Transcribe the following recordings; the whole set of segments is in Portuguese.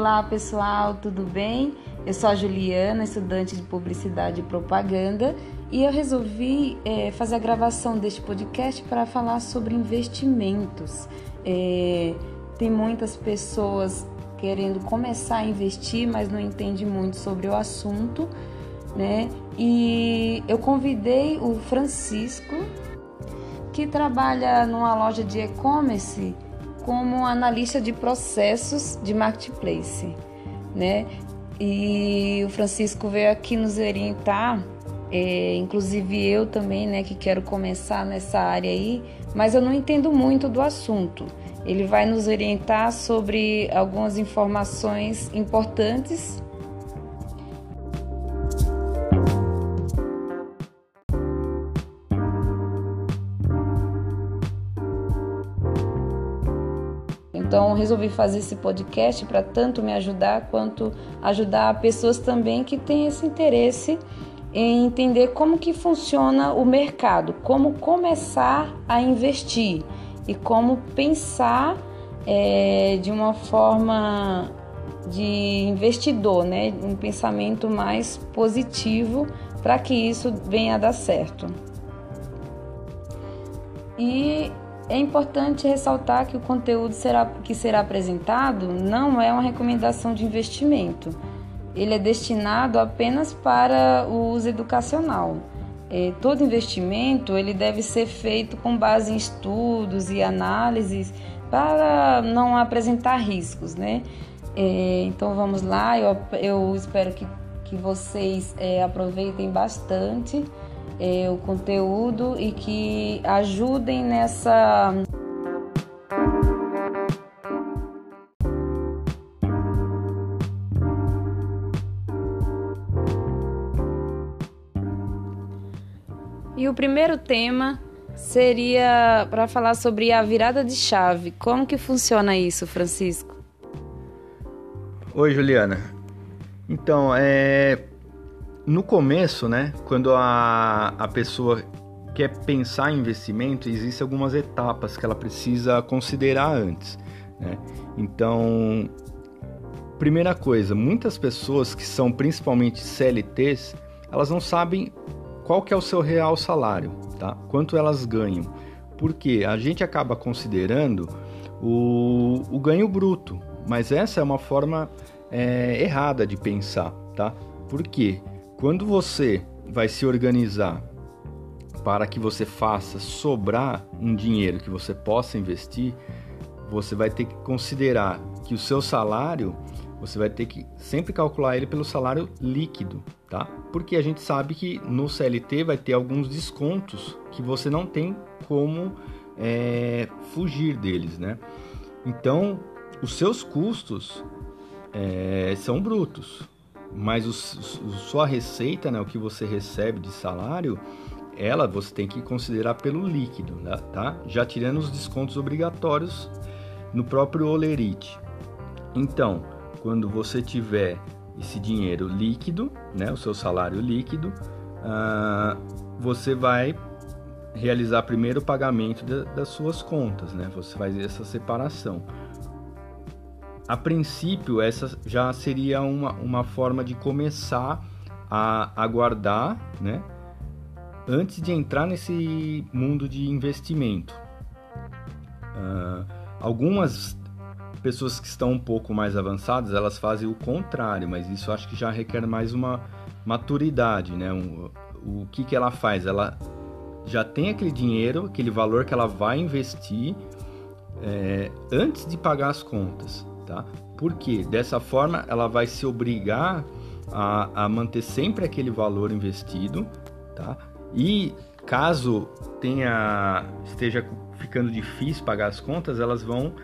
Olá pessoal, tudo bem? Eu sou a Juliana, estudante de Publicidade e Propaganda, e eu resolvi é, fazer a gravação deste podcast para falar sobre investimentos. É, tem muitas pessoas querendo começar a investir, mas não entende muito sobre o assunto, né? E eu convidei o Francisco, que trabalha numa loja de e-commerce como analista de processos de marketplace, né? E o Francisco veio aqui nos orientar, é, inclusive eu também, né, que quero começar nessa área aí, mas eu não entendo muito do assunto. Ele vai nos orientar sobre algumas informações importantes Então, resolvi fazer esse podcast para tanto me ajudar quanto ajudar pessoas também que têm esse interesse em entender como que funciona o mercado, como começar a investir e como pensar é, de uma forma de investidor, né? Um pensamento mais positivo para que isso venha a dar certo. E é importante ressaltar que o conteúdo será, que será apresentado não é uma recomendação de investimento. Ele é destinado apenas para o uso educacional. É, todo investimento ele deve ser feito com base em estudos e análises para não apresentar riscos, né? É, então vamos lá, eu, eu espero que, que vocês é, aproveitem bastante é, o conteúdo e que ajudem nessa. E o primeiro tema seria para falar sobre a virada de chave. Como que funciona isso, Francisco? Oi, Juliana. Então, é, no começo, né, quando a, a pessoa quer pensar em investimento, existem algumas etapas que ela precisa considerar antes. Né? Então, primeira coisa, muitas pessoas que são principalmente CLTs, elas não sabem qual que é o seu real salário, tá? Quanto elas ganham. Porque a gente acaba considerando o, o ganho bruto, mas essa é uma forma é, errada de pensar, tá? Por quê? Quando você vai se organizar para que você faça sobrar um dinheiro que você possa investir, você vai ter que considerar que o seu salário, você vai ter que sempre calcular ele pelo salário líquido, tá? Porque a gente sabe que no CLT vai ter alguns descontos que você não tem como é, fugir deles, né? Então, os seus custos é, são brutos mas o, o, sua receita, né, o que você recebe de salário, ela você tem que considerar pelo líquido, né, tá? Já tirando os descontos obrigatórios no próprio Olerite. Então, quando você tiver esse dinheiro líquido, né, o seu salário líquido, uh, você vai realizar primeiro o pagamento de, das suas contas, né? Você faz essa separação. A princípio, essa já seria uma, uma forma de começar a aguardar, né? Antes de entrar nesse mundo de investimento. Uh, algumas pessoas que estão um pouco mais avançadas, elas fazem o contrário, mas isso acho que já requer mais uma maturidade, né? Um, o que, que ela faz? Ela já tem aquele dinheiro, aquele valor que ela vai investir é, antes de pagar as contas tá? Porque dessa forma ela vai se obrigar a, a manter sempre aquele valor investido, tá? E caso tenha esteja ficando difícil pagar as contas, elas vão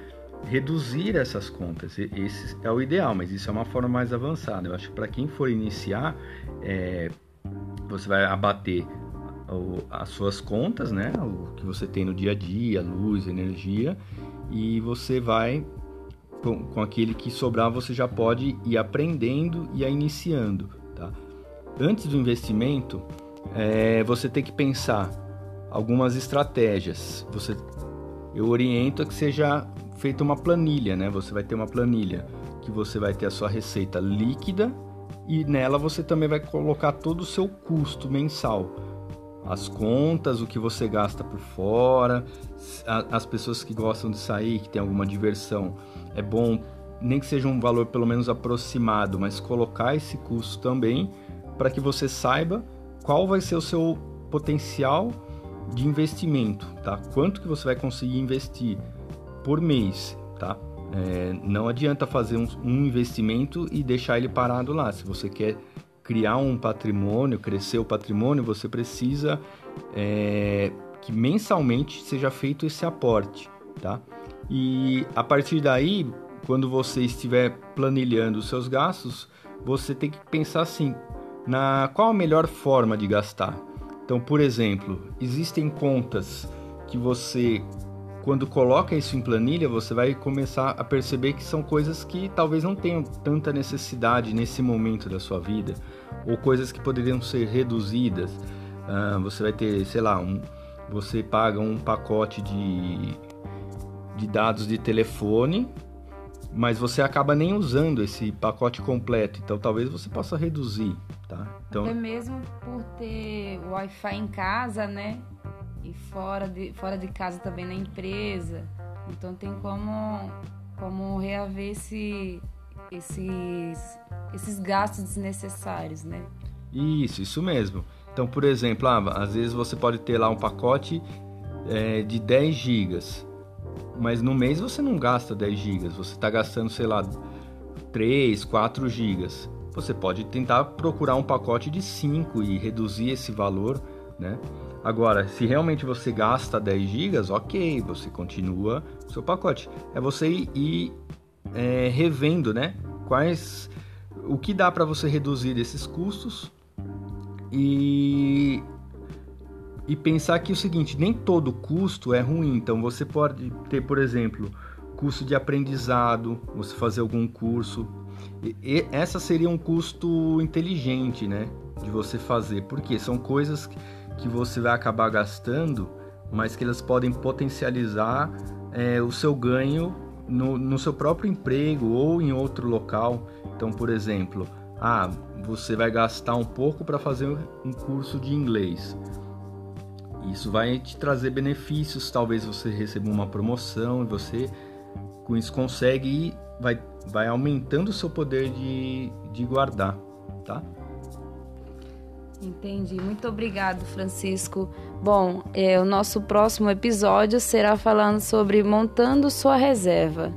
reduzir essas contas. Esse é o ideal, mas isso é uma forma mais avançada. Eu acho que para quem for iniciar, é, você vai abater o, as suas contas, né? O que você tem no dia a dia, luz, energia, e você vai com, com aquele que sobrar você já pode ir aprendendo e iniciando. Tá? Antes do investimento, é, você tem que pensar algumas estratégias. Você, eu oriento a que seja feita uma planilha, né? Você vai ter uma planilha que você vai ter a sua receita líquida e nela você também vai colocar todo o seu custo mensal. As contas, o que você gasta por fora, as pessoas que gostam de sair, que tem alguma diversão, é bom nem que seja um valor pelo menos aproximado, mas colocar esse custo também para que você saiba qual vai ser o seu potencial de investimento, tá? Quanto que você vai conseguir investir por mês, tá? É, não adianta fazer um, um, investimento e deixar ele parado lá. Se você quer criar um patrimônio, crescer o patrimônio, você precisa é, que mensalmente seja feito esse aporte, tá? E a partir daí, quando você estiver planilhando os seus gastos, você tem que pensar assim, na qual a melhor forma de gastar. Então, por exemplo, existem contas que você quando coloca isso em planilha, você vai começar a perceber que são coisas que talvez não tenham tanta necessidade nesse momento da sua vida, ou coisas que poderiam ser reduzidas. Uh, você vai ter, sei lá, um, você paga um pacote de, de dados de telefone, mas você acaba nem usando esse pacote completo, então talvez você possa reduzir, tá? Então, Até mesmo por ter Wi-Fi em casa, né? e fora de, fora de casa também na empresa. Então tem como, como reaver esse, esses, esses gastos desnecessários, né? Isso, isso mesmo. Então, por exemplo, ah, às vezes você pode ter lá um pacote é, de 10 gigas, mas no mês você não gasta 10 gigas, você está gastando, sei lá, 3, 4 gigas. Você pode tentar procurar um pacote de 5 e reduzir esse valor, né? Agora, se realmente você gasta 10 GB, ok, você continua seu pacote. É você ir é, revendo, né? Quais, o que dá para você reduzir esses custos e e pensar que é o seguinte, nem todo custo é ruim. Então você pode ter, por exemplo, custo de aprendizado, você fazer algum curso. E, e essa seria um custo inteligente, né? De você fazer, porque são coisas que você vai acabar gastando, mas que elas podem potencializar é, o seu ganho no, no, seu próprio emprego ou em outro local. Então, por exemplo, ah, você vai gastar um pouco para fazer um curso de inglês. Isso vai te trazer benefícios, talvez você receba uma promoção e você com isso consegue vai, vai aumentando o seu poder de, de guardar, tá? Entendi. Muito obrigado, Francisco. Bom, é, o nosso próximo episódio será falando sobre montando sua reserva.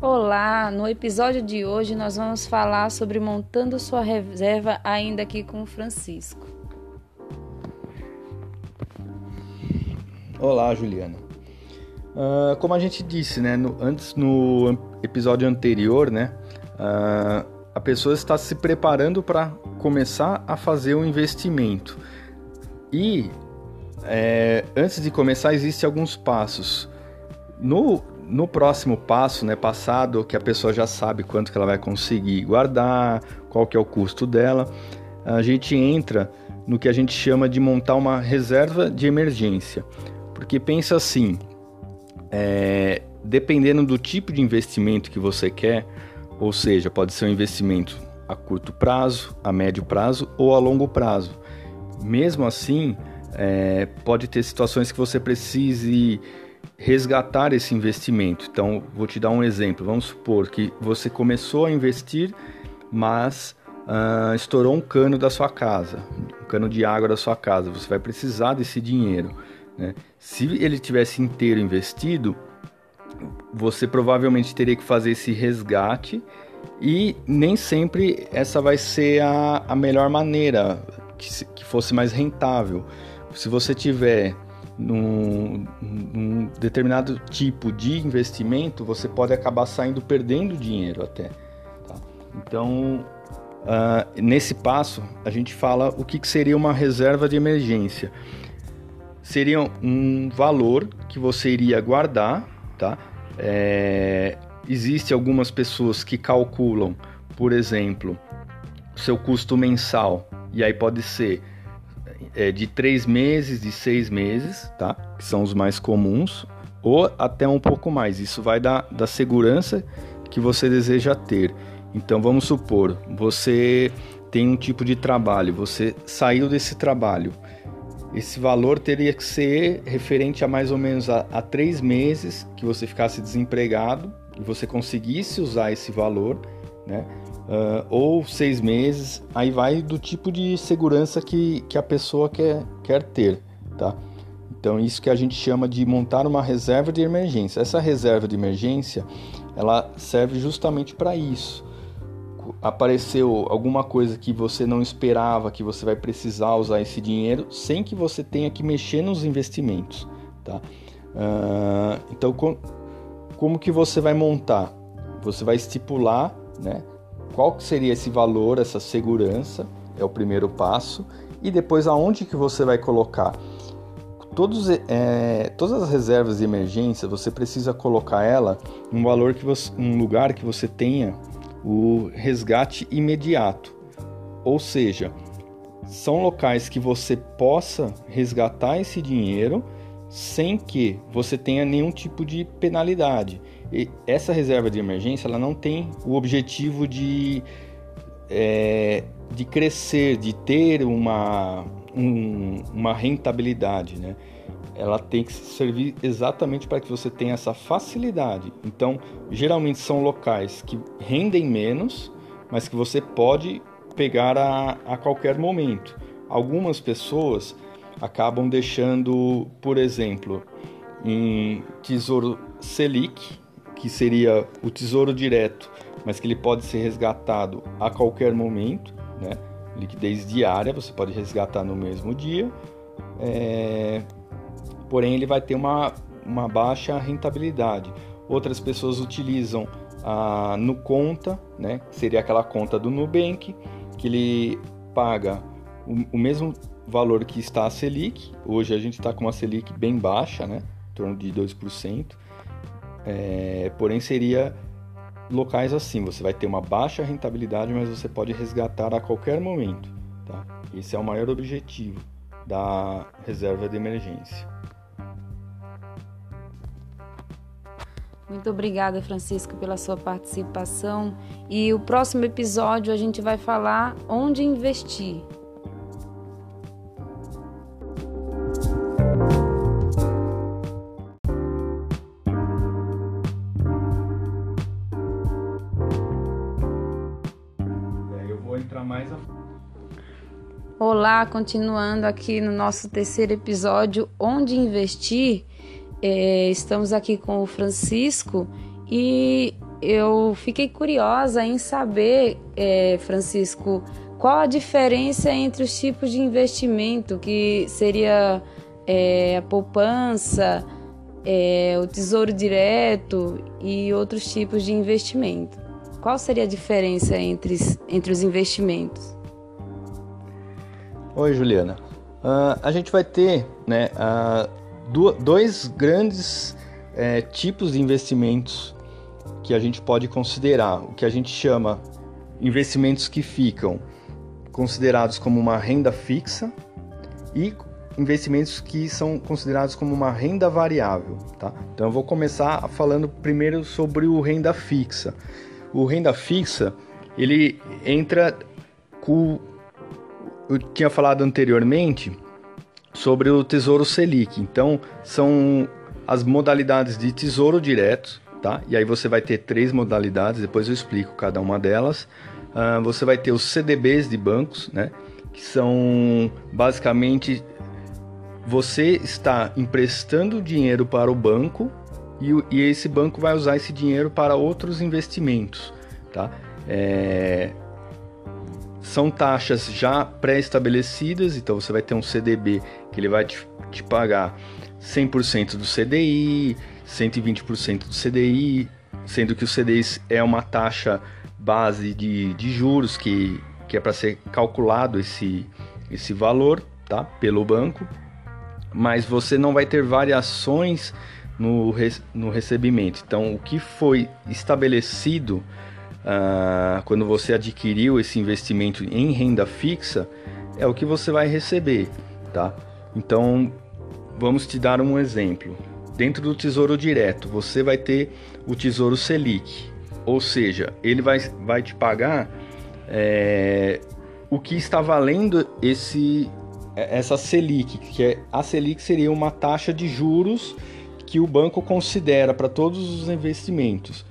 Olá, no episódio de hoje nós vamos falar sobre montando sua reserva ainda aqui com o Francisco. Olá, Juliana. Uh, como a gente disse, né, no, antes no episódio anterior, né, uh, a pessoa está se preparando para começar a fazer um investimento. E é, antes de começar, existem alguns passos. No, no próximo passo, né, passado, que a pessoa já sabe quanto que ela vai conseguir guardar, qual que é o custo dela, a gente entra no que a gente chama de montar uma reserva de emergência. Porque pensa assim, é, dependendo do tipo de investimento que você quer, ou seja, pode ser um investimento a curto prazo, a médio prazo ou a longo prazo. Mesmo assim, é, pode ter situações que você precise resgatar esse investimento. Então, vou te dar um exemplo. Vamos supor que você começou a investir, mas uh, estourou um cano da sua casa, um cano de água da sua casa. Você vai precisar desse dinheiro. Né? Se ele tivesse inteiro investido, você provavelmente teria que fazer esse resgate e nem sempre essa vai ser a, a melhor maneira que, que fosse mais rentável. Se você tiver num, num, determinado tipo de investimento, você pode acabar saindo perdendo dinheiro até. Tá? Então, uh, nesse passo, a gente fala o que, que seria uma reserva de emergência seria um valor que você iria guardar, tá? É, existe algumas pessoas que calculam por exemplo, seu custo mensal, e aí pode ser é, de três meses, de seis meses, tá? Que são os mais comuns, ou até um pouco mais. Isso vai da, da segurança que você deseja ter. Então vamos supor, você tem um tipo de trabalho, você saiu desse trabalho. Esse valor teria que ser referente a mais ou menos a, a três meses que você ficasse desempregado e você conseguisse usar esse valor, né? Uh, ou seis meses, aí vai do tipo de segurança que, que a pessoa quer, quer ter, tá? Então, isso que a gente chama de montar uma reserva de emergência. Essa reserva de emergência, ela serve justamente para isso. Apareceu alguma coisa que você não esperava, que você vai precisar usar esse dinheiro, sem que você tenha que mexer nos investimentos, tá? Uh, então, com, como que você vai montar? Você vai estipular, né? Qual seria esse valor, essa segurança? É o primeiro passo. E depois aonde que você vai colocar? Todos, é, todas as reservas de emergência você precisa colocar ela em um valor que você, um lugar que você tenha o resgate imediato. Ou seja, são locais que você possa resgatar esse dinheiro sem que você tenha nenhum tipo de penalidade. E essa reserva de emergência ela não tem o objetivo de, é, de crescer, de ter uma, um, uma rentabilidade, né? Ela tem que servir exatamente para que você tenha essa facilidade. Então, geralmente são locais que rendem menos, mas que você pode pegar a, a qualquer momento. Algumas pessoas acabam deixando, por exemplo, em Tesouro Selic, que seria o Tesouro Direto, mas que ele pode ser resgatado a qualquer momento, né? liquidez diária, você pode resgatar no mesmo dia, é... porém ele vai ter uma, uma baixa rentabilidade. Outras pessoas utilizam a no conta, né, que seria aquela conta do Nubank, que ele paga o, o mesmo valor que está a Selic. Hoje a gente está com uma Selic bem baixa, né, em torno de 2%. É, porém seria locais assim, você vai ter uma baixa rentabilidade, mas você pode resgatar a qualquer momento. Tá? Esse é o maior objetivo da reserva de emergência. Muito obrigada, Francisco, pela sua participação. E o próximo episódio a gente vai falar onde investir. Olá, continuando aqui no nosso terceiro episódio, Onde Investir. É, estamos aqui com o Francisco e eu fiquei curiosa em saber, é, Francisco, qual a diferença entre os tipos de investimento, que seria é, a poupança, é, o tesouro direto e outros tipos de investimento. Qual seria a diferença entre, entre os investimentos? Oi, Juliana. Uh, a gente vai ter né, uh, dois grandes é, tipos de investimentos que a gente pode considerar. O que a gente chama investimentos que ficam considerados como uma renda fixa e investimentos que são considerados como uma renda variável. Tá? Então eu vou começar falando primeiro sobre o renda fixa. O renda fixa ele entra com eu tinha falado anteriormente sobre o Tesouro Selic. Então, são as modalidades de tesouro direto, tá? E aí você vai ter três modalidades, depois eu explico cada uma delas. Uh, você vai ter os CDBs de bancos, né? Que são basicamente você está emprestando dinheiro para o banco e, e esse banco vai usar esse dinheiro para outros investimentos, tá? É, são taxas já pré-estabelecidas, então você vai ter um CDB que ele vai te, te pagar 100% do CDI, 120% do CDI, sendo que o CDI é uma taxa base de, de juros que, que é para ser calculado esse, esse valor tá, pelo banco, mas você não vai ter variações no, no recebimento. Então, o que foi estabelecido uh, quando você adquiriu esse investimento em renda fixa, é o que você vai receber, tá? Então, vamos te dar um exemplo. Dentro do Tesouro Direto, você vai ter o Tesouro Selic, ou seja, ele vai, vai te pagar é, o que está valendo esse essa Selic, que é a Selic seria uma taxa de juros que o banco considera para todos os investimentos.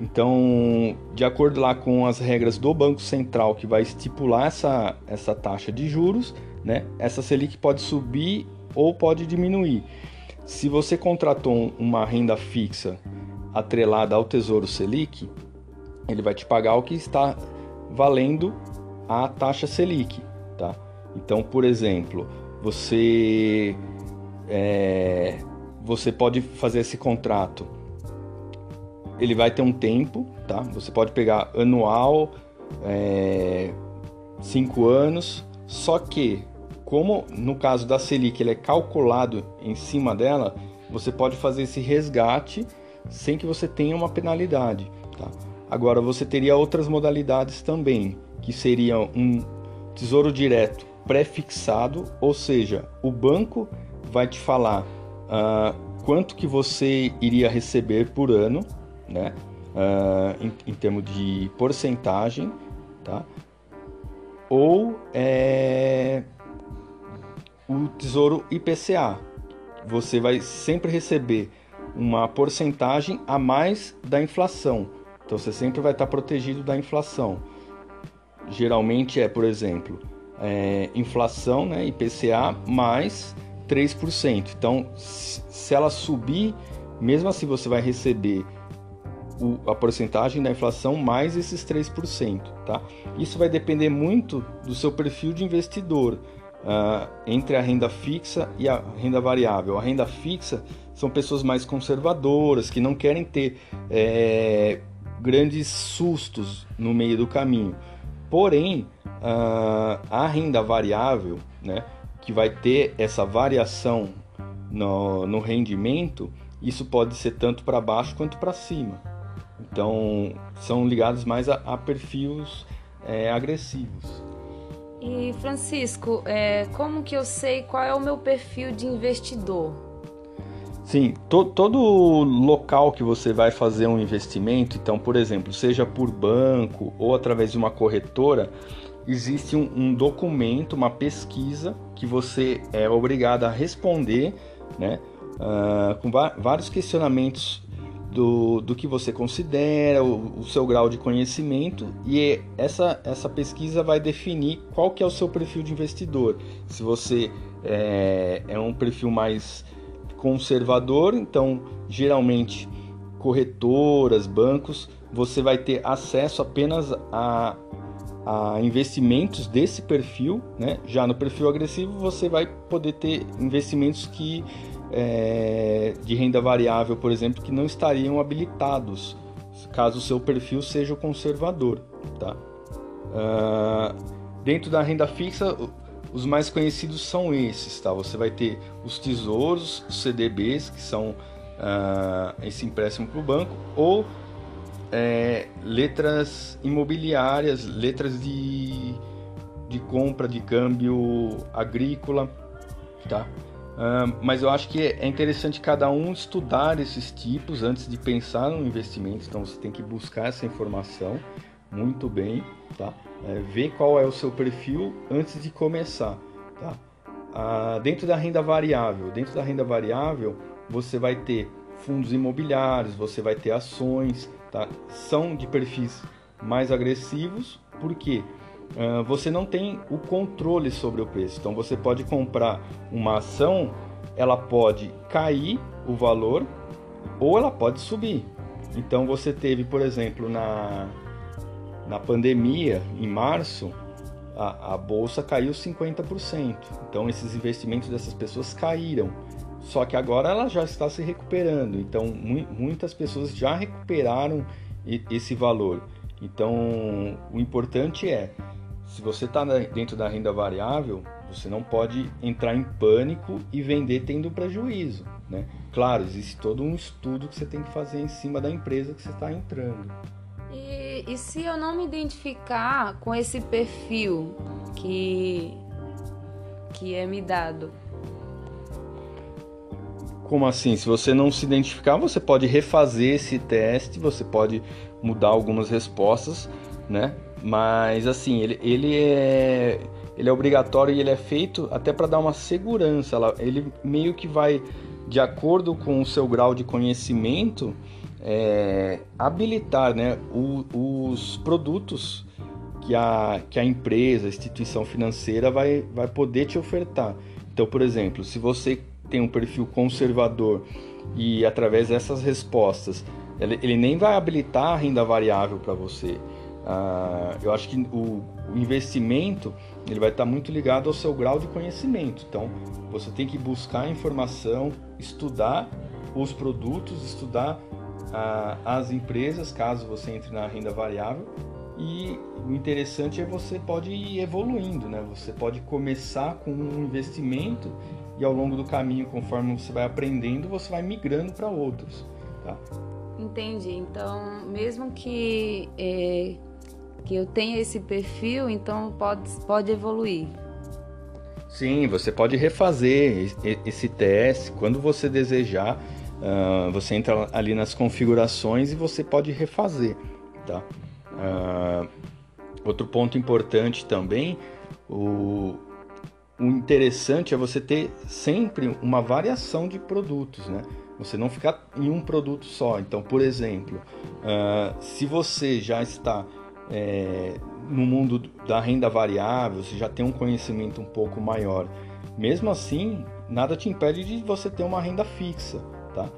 Então, de acordo lá com as regras do Banco Central que vai estipular essa, essa taxa de juros, né, essa Selic pode subir ou pode diminuir. Se você contratou uma renda fixa atrelada ao Tesouro Selic, ele vai te pagar o que está valendo a taxa Selic, tá? Então, por exemplo, você é, você pode fazer esse contrato. Ele vai ter um tempo, tá? Você pode pegar anual, é, cinco anos. Só que, como no caso da Selic ele é calculado em cima dela, você pode fazer esse resgate sem que você tenha uma penalidade, tá? Agora você teria outras modalidades também, que seriam um tesouro direto pré-fixado, ou seja, o banco vai te falar uh, quanto que você iria receber por ano, né? Uh, em, em termos de porcentagem, tá? Ou é, o Tesouro IPCA. Você vai sempre receber uma porcentagem a mais da inflação. Então você sempre vai estar protegido da inflação. Geralmente é, por exemplo, é, inflação, né, IPCA, mais 3%. Então, se ela subir, mesmo assim você vai receber o, a porcentagem da inflação mais esses 3%, tá? Isso vai depender muito do seu perfil de investidor. Uh, entre a renda fixa e a renda variável. A renda fixa são pessoas mais conservadoras que não querem ter é, grandes sustos no meio do caminho. Porém, uh, a renda variável, né, que vai ter essa variação no, no rendimento, isso pode ser tanto para baixo quanto para cima. Então, são ligados mais a, a perfis é, agressivos. E Francisco, é, como que eu sei qual é o meu perfil de investidor? Sim, to, todo local que você vai fazer um investimento, então, por exemplo, seja por banco ou através de uma corretora, existe um, um documento, uma pesquisa que você é obrigado a responder, né, uh, com vários questionamentos do, do que você considera, o, o, seu grau de conhecimento e essa, essa pesquisa vai definir qual que é o seu perfil de investidor. Se você é, é um perfil mais conservador, então geralmente corretoras, bancos, você vai ter acesso apenas a a investimentos desse perfil, né? Já no perfil agressivo você vai poder ter investimentos que é, de renda variável, por exemplo, que não estariam habilitados caso o seu perfil seja conservador, tá? Uh, dentro da renda fixa, os mais conhecidos são esses, tá? Você vai ter os tesouros, os CDBs, que são uh, esse empréstimo para o banco, ou é, letras imobiliárias, letras de, de compra de câmbio agrícola, tá? Uh, mas eu acho que é interessante cada um estudar esses tipos antes de pensar no investimento. Então você tem que buscar essa informação muito bem, tá? É, ver qual é o seu perfil antes de começar, tá? Uh, dentro da renda variável, dentro da renda variável você vai ter fundos imobiliários, você vai ter ações, tá? são de perfis mais agressivos, porque uh, você não tem o controle sobre o preço. Então você pode comprar uma ação, ela pode cair o valor ou ela pode subir. Então você teve, por exemplo, na, na pandemia, em março, a, a bolsa caiu 50%. Então esses investimentos dessas pessoas caíram. Só que agora ela já está se recuperando, então mu muitas pessoas já recuperaram esse valor. Então, o importante é, se você está dentro da renda variável, você não pode entrar em pânico e vender tendo prejuízo, né? Claro, existe todo um estudo que você tem que fazer em cima da empresa que você está entrando. E. E se eu não me identificar com esse perfil que, que é me dado? Como assim? Se você não se identificar, você pode refazer esse teste, você pode mudar algumas respostas, né? Mas assim, ele, ele é ele é obrigatório e ele é feito até para dar uma segurança. Ele meio que vai de acordo com o seu grau de conhecimento é, habilitar, né, o, os produtos que a, que a empresa, a instituição financeira vai, vai poder te ofertar. Então, por exemplo, se você tem um perfil conservador e através dessas respostas ele, ele nem vai habilitar a renda variável para você. Ah, eu acho que o, o, investimento ele vai estar muito ligado ao seu grau de conhecimento. Então você tem que buscar informação, estudar os produtos, estudar ah, as empresas, caso você entre na renda variável. E o interessante é você pode ir evoluindo, né? Você pode começar com um investimento e ao longo do caminho, conforme você vai aprendendo, você vai migrando para outros. Tá? Entendi. Então, mesmo que, é, que eu tenha esse perfil, então pode, pode evoluir. Sim, você pode refazer esse teste quando você desejar. Uh, você entra ali nas configurações e você pode refazer, tá? Uh, outro ponto importante também, o, o interessante é você ter sempre uma variação de produtos, né? Você não ficar em um produto só. Então, por exemplo, uh, se você já está é, no mundo da renda variável, você já tem um conhecimento um pouco maior, mesmo assim, nada te impede de você ter uma renda fixa, tá?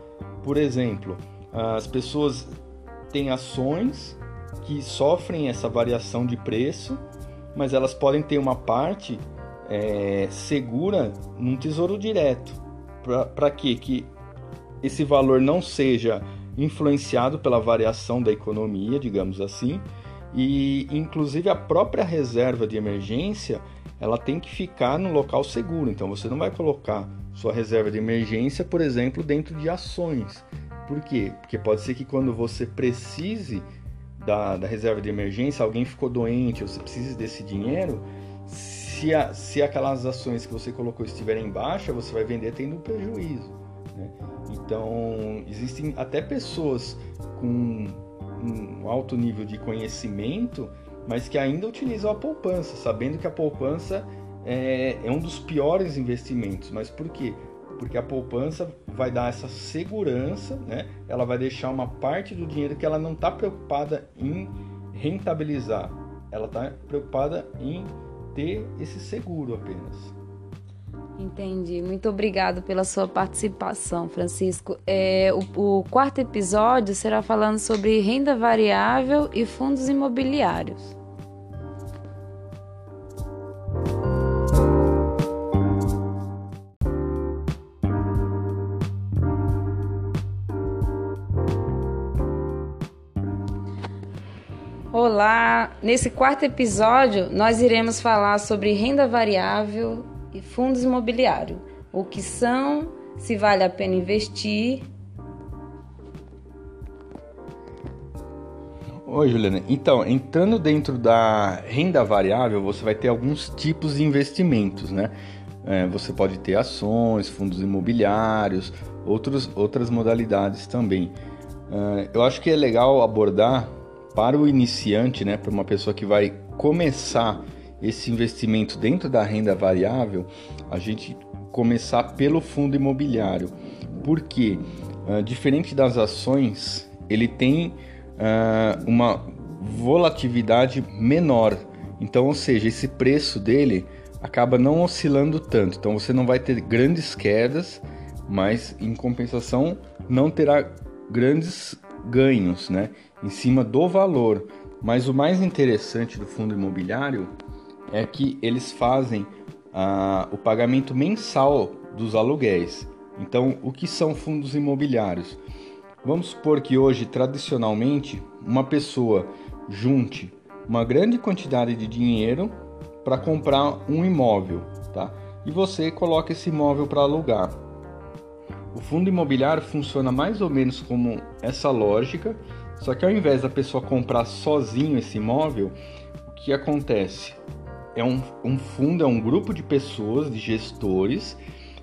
Por exemplo, as pessoas têm ações que sofrem essa variação de preço, mas elas podem ter uma parte é, segura num tesouro direto. Para quê? Que esse valor não seja influenciado pela variação da economia, digamos assim, e inclusive a própria reserva de emergência ela tem que ficar no local seguro. Então você não vai colocar sua reserva de emergência, por exemplo, dentro de ações. Por quê? Porque pode ser que quando você precise da, da reserva de emergência, alguém ficou doente, ou você precisa desse dinheiro, se, a, se aquelas ações que você colocou estiverem em baixa, você vai vender tendo prejuízo. Né? Então, existem até pessoas com um alto nível de conhecimento, mas que ainda utilizam a poupança, sabendo que a poupança é, é um dos piores investimentos. Mas por quê? Porque a poupança vai dar essa segurança, né? ela vai deixar uma parte do dinheiro que ela não está preocupada em rentabilizar, ela está preocupada em ter esse seguro apenas. Entendi. Muito obrigado pela sua participação, Francisco. É, o, o quarto episódio será falando sobre renda variável e fundos imobiliários. Olá! Nesse quarto episódio, nós iremos falar sobre renda variável e fundos imobiliários. O que são, se vale a pena investir. Oi, Juliana. Então, entrando dentro da renda variável, você vai ter alguns tipos de investimentos, né? É, você pode ter ações, fundos imobiliários, outros, outras modalidades também. É, eu acho que é legal abordar para o iniciante, né, para uma pessoa que vai começar esse investimento dentro da renda variável, a gente começar pelo fundo imobiliário. Porque, uh, diferente das ações, ele tem uh, uma volatilidade menor. Então, ou seja, esse preço dele acaba não oscilando tanto. Então, você não vai ter grandes quedas, mas em compensação não terá grandes ganhos, né? Em cima do valor. Mas o mais interessante do fundo imobiliário é que eles fazem ah, o pagamento mensal dos aluguéis. Então, o que são fundos imobiliários? Vamos supor que hoje, tradicionalmente, uma pessoa junte uma grande quantidade de dinheiro para comprar um imóvel, tá? E você coloca esse imóvel para alugar. O fundo imobiliário funciona mais ou menos como essa lógica, Só que ao invés da pessoa comprar sozinho esse imóvel, o que acontece? É um, um fundo, é um grupo de pessoas, de gestores,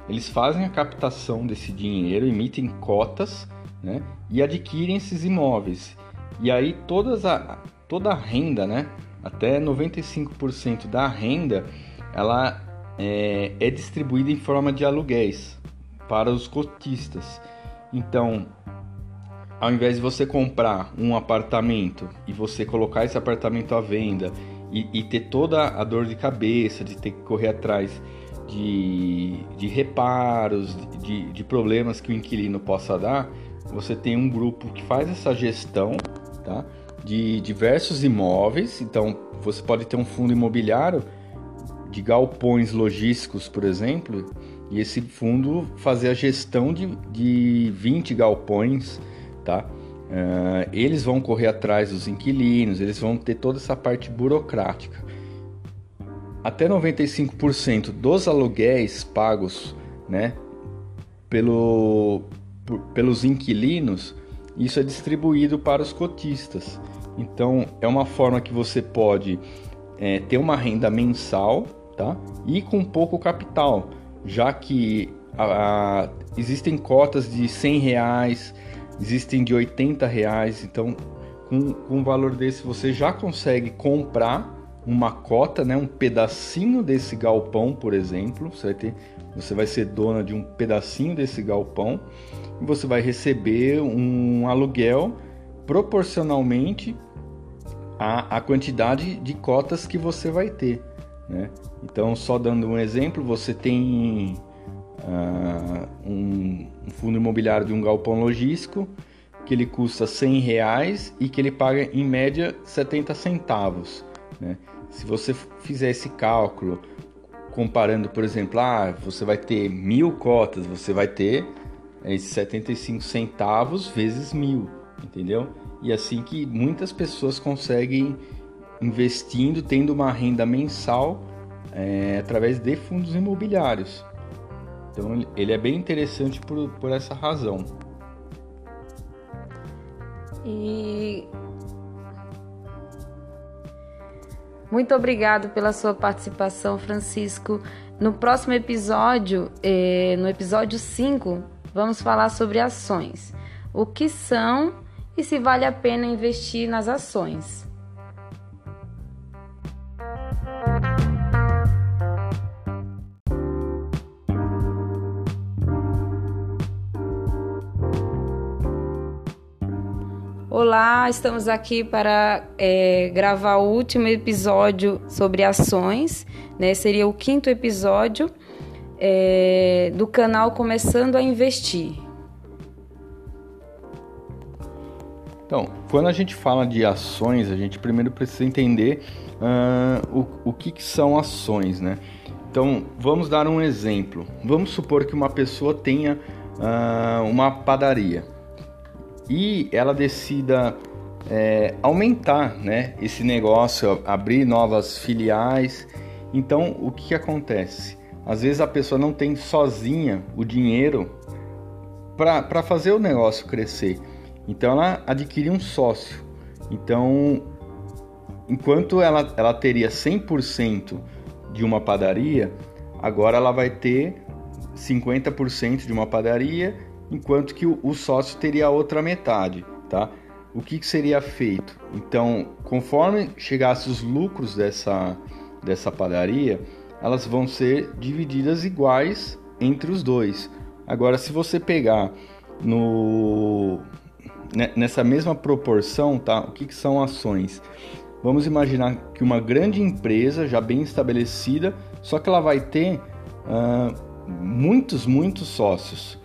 eles fazem a captação desse dinheiro, emitem cotas né, e adquirem esses imóveis. E aí todas a, toda a renda, né, até 95% da renda, ela é, é distribuída em forma de aluguéis para os cotistas. Então, ao invés de você comprar um apartamento e você colocar esse apartamento à venda e, e ter toda a dor de cabeça de ter que correr atrás de, de reparos, de, de problemas que o inquilino possa dar, você tem um grupo que faz essa gestão tá? de diversos imóveis. Então, você pode ter um fundo imobiliário de galpões logísticos, por exemplo, e esse fundo fazer a gestão de, de 20 galpões, tá? Uh, eles vão correr atrás dos inquilinos, eles vão ter toda essa parte burocrática. Até 95% dos aluguéis pagos, né, pelo, por, pelos inquilinos, isso é distribuído para os cotistas. Então, é uma forma que você pode é, ter uma renda mensal, tá? E com pouco capital, já que a, a, existem cotas de 100 reais, existem de 80 reais, então com, com um valor desse você já consegue comprar uma cota, né, um pedacinho desse galpão, por exemplo. Você vai, ter, você vai ser dona de um pedacinho desse galpão e você vai receber um aluguel proporcionalmente à, à quantidade de cotas que você vai ter. Né? Então, só dando um exemplo, você tem uh, um, fundo imobiliário de um galpão logístico que ele custa 100 reais e que ele paga em média 70 centavos. Né? Se você fizer esse cálculo comparando, por exemplo, ah, você vai ter mil cotas, você vai ter esses 75 centavos vezes mil, entendeu? E assim que muitas pessoas conseguem investindo, tendo uma renda mensal é, através de fundos imobiliários. Então ele é bem interessante por, por essa razão. E muito obrigado pela sua participação, Francisco. No próximo episódio, eh, no episódio 5, vamos falar sobre ações. O que são e se vale a pena investir nas ações. Olá, estamos aqui para é, gravar o último episódio sobre ações, né? Seria o quinto episódio é, do canal Começando a Investir. Então, quando a gente fala de ações, a gente primeiro precisa entender uh, o, o que, que são ações, né? Então, vamos dar um exemplo. Vamos supor que uma pessoa tenha uh, uma padaria e ela decida é, aumentar né, esse negócio, abrir novas filiais. Então, o que, que acontece? Às vezes a pessoa não tem sozinha o dinheiro para fazer o negócio crescer. Então, ela adquire um sócio. Então, enquanto ela, ela teria 100% de uma padaria, agora ela vai ter 50% de uma padaria enquanto que o, sócio teria a outra metade, tá? O que, que seria feito? Então, conforme chegasse os lucros dessa, dessa padaria, elas vão ser divididas iguais entre os dois. Agora, se você pegar no nessa mesma proporção, tá? O que, que são ações? Vamos imaginar que uma grande empresa já bem estabelecida, só que ela vai ter uh, muitos, muitos sócios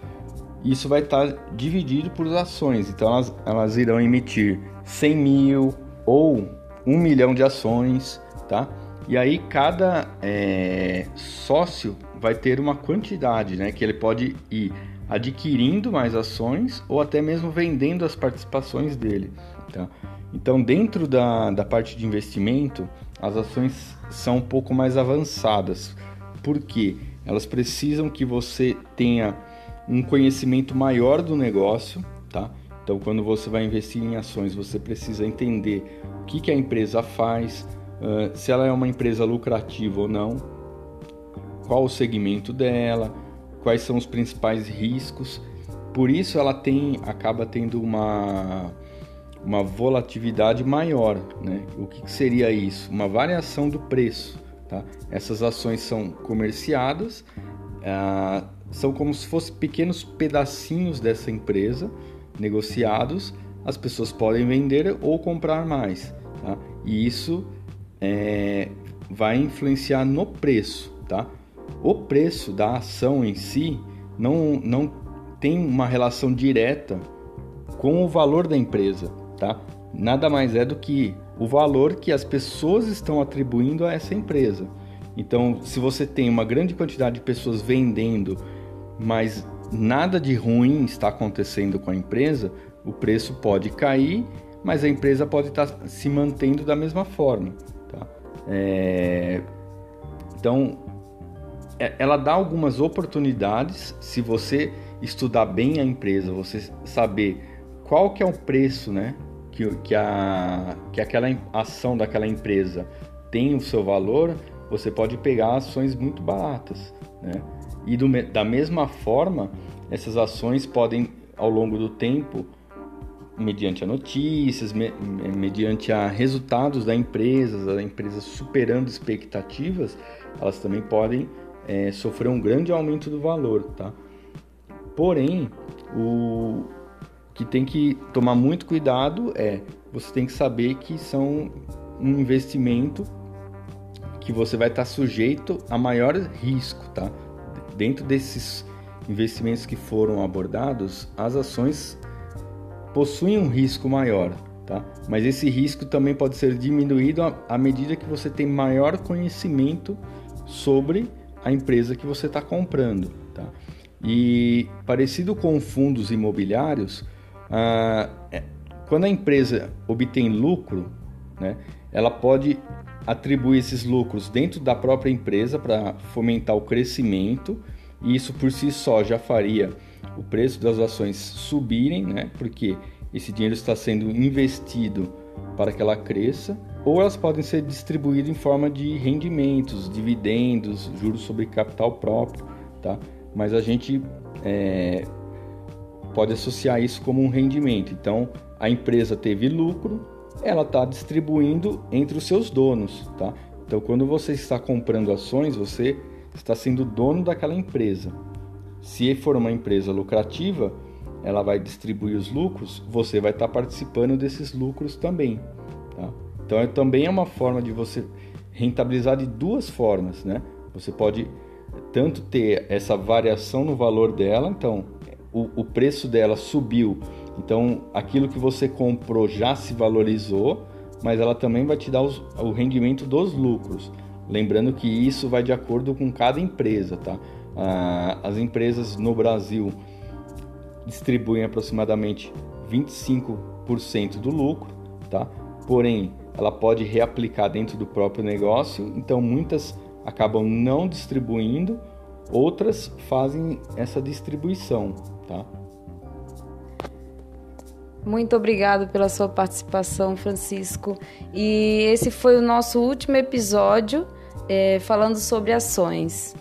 isso vai estar dividido por ações. Então elas, elas irão emitir 100 mil ou 1 milhão de ações, tá? E aí cada é, sócio vai ter uma quantidade, né? Que ele pode ir adquirindo mais ações ou até mesmo vendendo as participações dele, tá? Então dentro da, da parte de investimento, as ações são um pouco mais avançadas. Por quê? Elas precisam que você tenha um conhecimento maior do negócio, tá? Então, quando você vai investir em ações, você precisa entender o que, que a empresa faz, uh, se ela é uma empresa lucrativa ou não, qual o segmento dela, quais são os principais riscos. Por isso, ela tem, acaba tendo uma, uma volatilidade maior. Né? O que, que seria isso? Uma variação do preço. Tá? Essas ações são comerciadas, são como se fossem pequenos pedacinhos dessa empresa negociados. As pessoas podem vender ou comprar mais, tá? e isso é, vai influenciar no preço. Tá? O preço da ação em si não, não tem uma relação direta com o valor da empresa. Tá? Nada mais é do que o valor que as pessoas estão atribuindo a essa empresa. Então, se você tem uma grande quantidade de pessoas vendendo, mas nada de ruim está acontecendo com a empresa, o preço pode cair, mas a empresa pode estar se mantendo da mesma forma. Tá? É... Então, é, ela dá algumas oportunidades se você estudar bem a empresa, você saber qual que é o preço, né? Que, que, a, que aquela ação daquela empresa tem o seu valor, você pode pegar ações muito baratas, né? E do, da mesma forma, essas ações podem, ao longo do tempo, mediante a notícias, me, mediante a resultados da empresa, a empresa superando expectativas, elas também podem é, sofrer um grande aumento do valor, tá? Porém, o que tem que tomar muito cuidado é você tem que saber que são um investimento que você vai estar sujeito a maior risco, tá? Dentro desses investimentos que foram abordados, as ações possuem um risco maior, tá? Mas esse risco também pode ser diminuído à medida que você tem maior conhecimento sobre a empresa que você está comprando, tá? E parecido com fundos imobiliários, ah, quando a empresa obtém lucro, né, ela pode atribuir esses lucros dentro da própria empresa para fomentar o crescimento, e isso por si só já faria o preço das ações subirem, né? Porque esse dinheiro está sendo investido para que ela cresça, ou elas podem ser distribuídas em forma de rendimentos, dividendos, juros sobre capital próprio, tá? Mas a gente é, pode associar isso como um rendimento. Então, a empresa teve lucro, ela está distribuindo entre os seus donos, tá? Então, quando você está comprando ações, você está sendo dono daquela empresa. Se for uma empresa lucrativa, ela vai distribuir os lucros, você vai estar participando desses lucros também. Tá? Então, é, também é uma forma de você rentabilizar de duas formas, né? Você pode tanto ter essa variação no valor dela, então o, o preço dela subiu então, aquilo que você comprou já se valorizou, mas ela também vai te dar os, o rendimento dos lucros. Lembrando que isso vai de acordo com cada empresa, tá? Ah, as empresas no Brasil distribuem aproximadamente 25% do lucro, tá? Porém, ela pode reaplicar dentro do próprio negócio, então muitas acabam não distribuindo, outras fazem essa distribuição, tá? Muito obrigado pela sua participação, Francisco. E esse foi o nosso último episódio é, falando sobre ações.